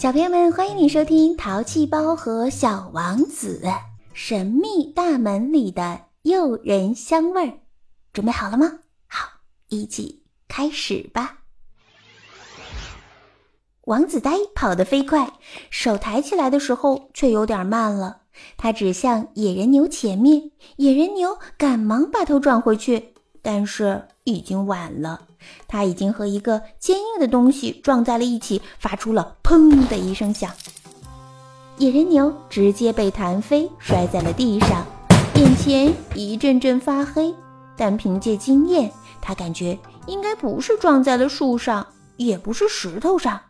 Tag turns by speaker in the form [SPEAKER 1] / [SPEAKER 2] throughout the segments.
[SPEAKER 1] 小朋友们，欢迎你收听《淘气包和小王子》神秘大门里的诱人香味儿，准备好了吗？好，一起开始吧。王子呆跑得飞快，手抬起来的时候却有点慢了。他指向野人牛前面，野人牛赶忙把头转回去，但是已经晚了。他已经和一个坚硬的东西撞在了一起，发出了“砰”的一声响。野人牛直接被弹飞，摔在了地上，眼前一阵阵发黑。但凭借经验，他感觉应该不是撞在了树上，也不是石头上。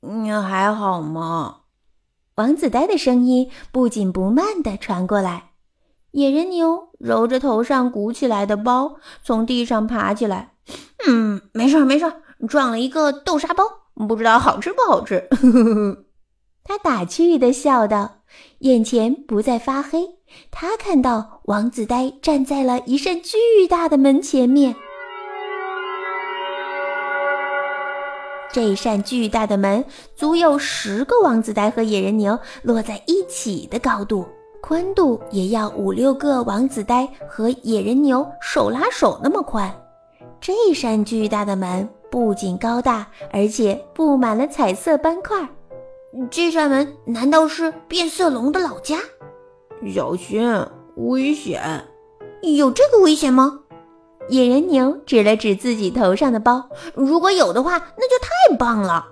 [SPEAKER 2] 你还好吗？
[SPEAKER 1] 王子呆的声音不紧不慢地传过来。野人牛揉着头上鼓起来的包，从地上爬起来。嗯，没事儿，没事儿，撞了一个豆沙包，不知道好吃不好吃。他打趣的笑道，眼前不再发黑。他看到王子呆站在了一扇巨大的门前面，这扇巨大的门足有十个王子呆和野人牛摞在一起的高度，宽度也要五六个王子呆和野人牛手拉手那么宽。这扇巨大的门不仅高大，而且布满了彩色斑块。这扇门难道是变色龙的老家？
[SPEAKER 2] 小心，危险！
[SPEAKER 1] 有这个危险吗？野人牛指了指自己头上的包。如果有的话，那就太棒了。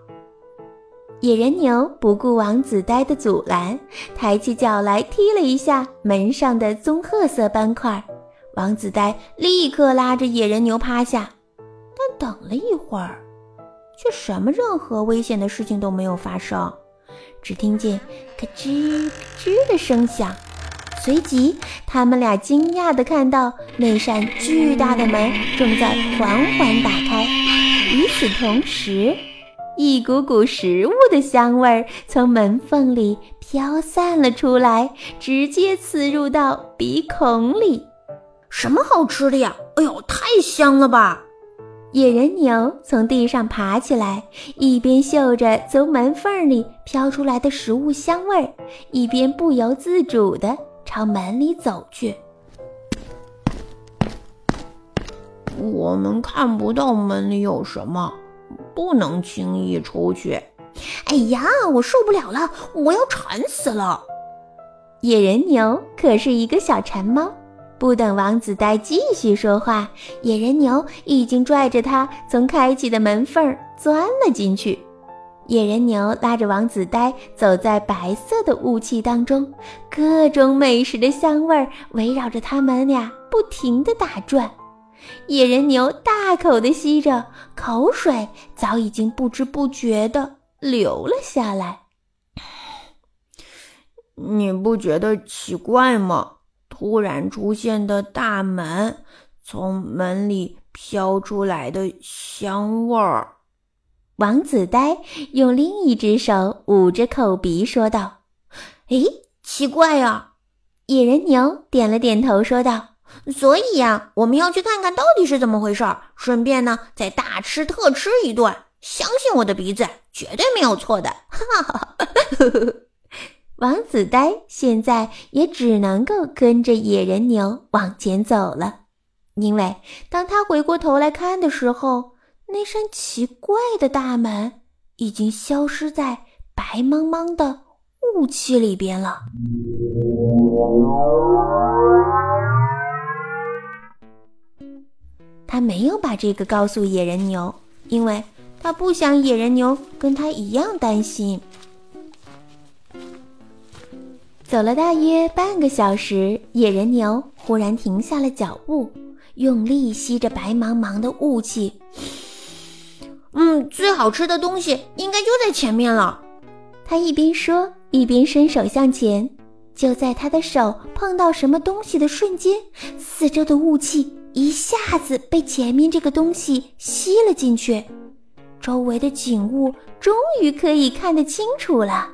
[SPEAKER 1] 野人牛不顾王子呆的阻拦，抬起脚来踢了一下门上的棕褐色斑块。王子呆立刻拉着野人牛趴下，但等了一会儿，却什么任何危险的事情都没有发生。只听见咯吱咯吱的声响，随即他们俩惊讶地看到那扇巨大的门正在缓缓打开。与此同时，一股股食物的香味儿从门缝里飘散了出来，直接刺入到鼻孔里。
[SPEAKER 2] 什么好吃的呀？哎呦，太香了吧！
[SPEAKER 1] 野人牛从地上爬起来，一边嗅着从门缝里飘出来的食物香味儿，一边不由自主地朝门里走去。
[SPEAKER 2] 我们看不到门里有什么，不能轻易出去。
[SPEAKER 1] 哎呀，我受不了了，我要馋死了！野人牛可是一个小馋猫。不等王子呆继续说话，野人牛已经拽着他从开启的门缝钻了进去。野人牛拉着王子呆走在白色的雾气当中，各种美食的香味围绕着他们俩不停地打转。野人牛大口的吸着，口水早已经不知不觉的流了下来。
[SPEAKER 2] 你不觉得奇怪吗？突然出现的大门，从门里飘出来的香味儿。
[SPEAKER 1] 王子呆用另一只手捂着口鼻说道：“哎，奇怪呀！”野人牛点了点头说道：“所以呀，我们要去看看到底是怎么回事儿，顺便呢再大吃特吃一顿。相信我的鼻子，绝对没有错的。”哈哈。王子呆现在也只能够跟着野人牛往前走了，因为当他回过头来看的时候，那扇奇怪的大门已经消失在白茫茫的雾气里边了。他没有把这个告诉野人牛，因为他不想野人牛跟他一样担心。走了大约半个小时，野人牛忽然停下了脚步，用力吸着白茫茫的雾气。嗯，最好吃的东西应该就在前面了。他一边说，一边伸手向前。就在他的手碰到什么东西的瞬间，四周的雾气一下子被前面这个东西吸了进去，周围的景物终于可以看得清楚了。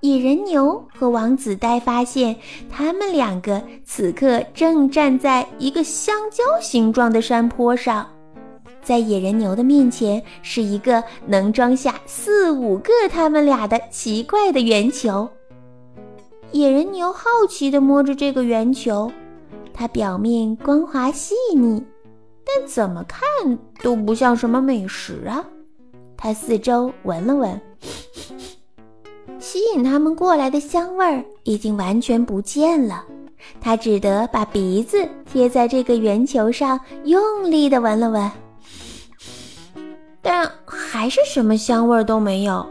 [SPEAKER 1] 野人牛和王子呆发现，他们两个此刻正站在一个香蕉形状的山坡上，在野人牛的面前是一个能装下四五个他们俩的奇怪的圆球。野人牛好奇地摸着这个圆球，它表面光滑细腻，但怎么看都不像什么美食啊。它四周闻了闻。吸引他们过来的香味儿已经完全不见了，他只得把鼻子贴在这个圆球上，用力地闻了闻，但还是什么香味都没有。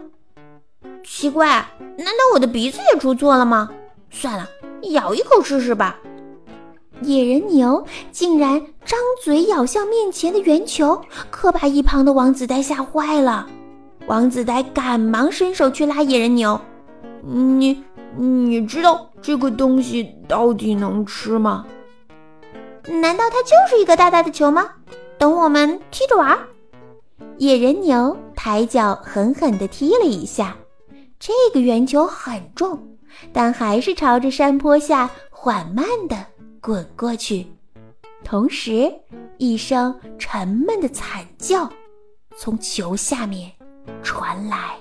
[SPEAKER 1] 奇怪，难道我的鼻子也出错了吗？算了，咬一口试试吧。野人牛竟然张嘴咬向面前的圆球，可把一旁的王子呆吓坏了。王子呆赶忙伸手去拉野人牛：“
[SPEAKER 2] 你你知道这个东西到底能吃吗？
[SPEAKER 1] 难道它就是一个大大的球吗？等我们踢着玩。”野人牛抬脚狠狠地踢了一下，这个圆球很重，但还是朝着山坡下缓慢地滚过去。同时，一声沉闷的惨叫从球下面。传来。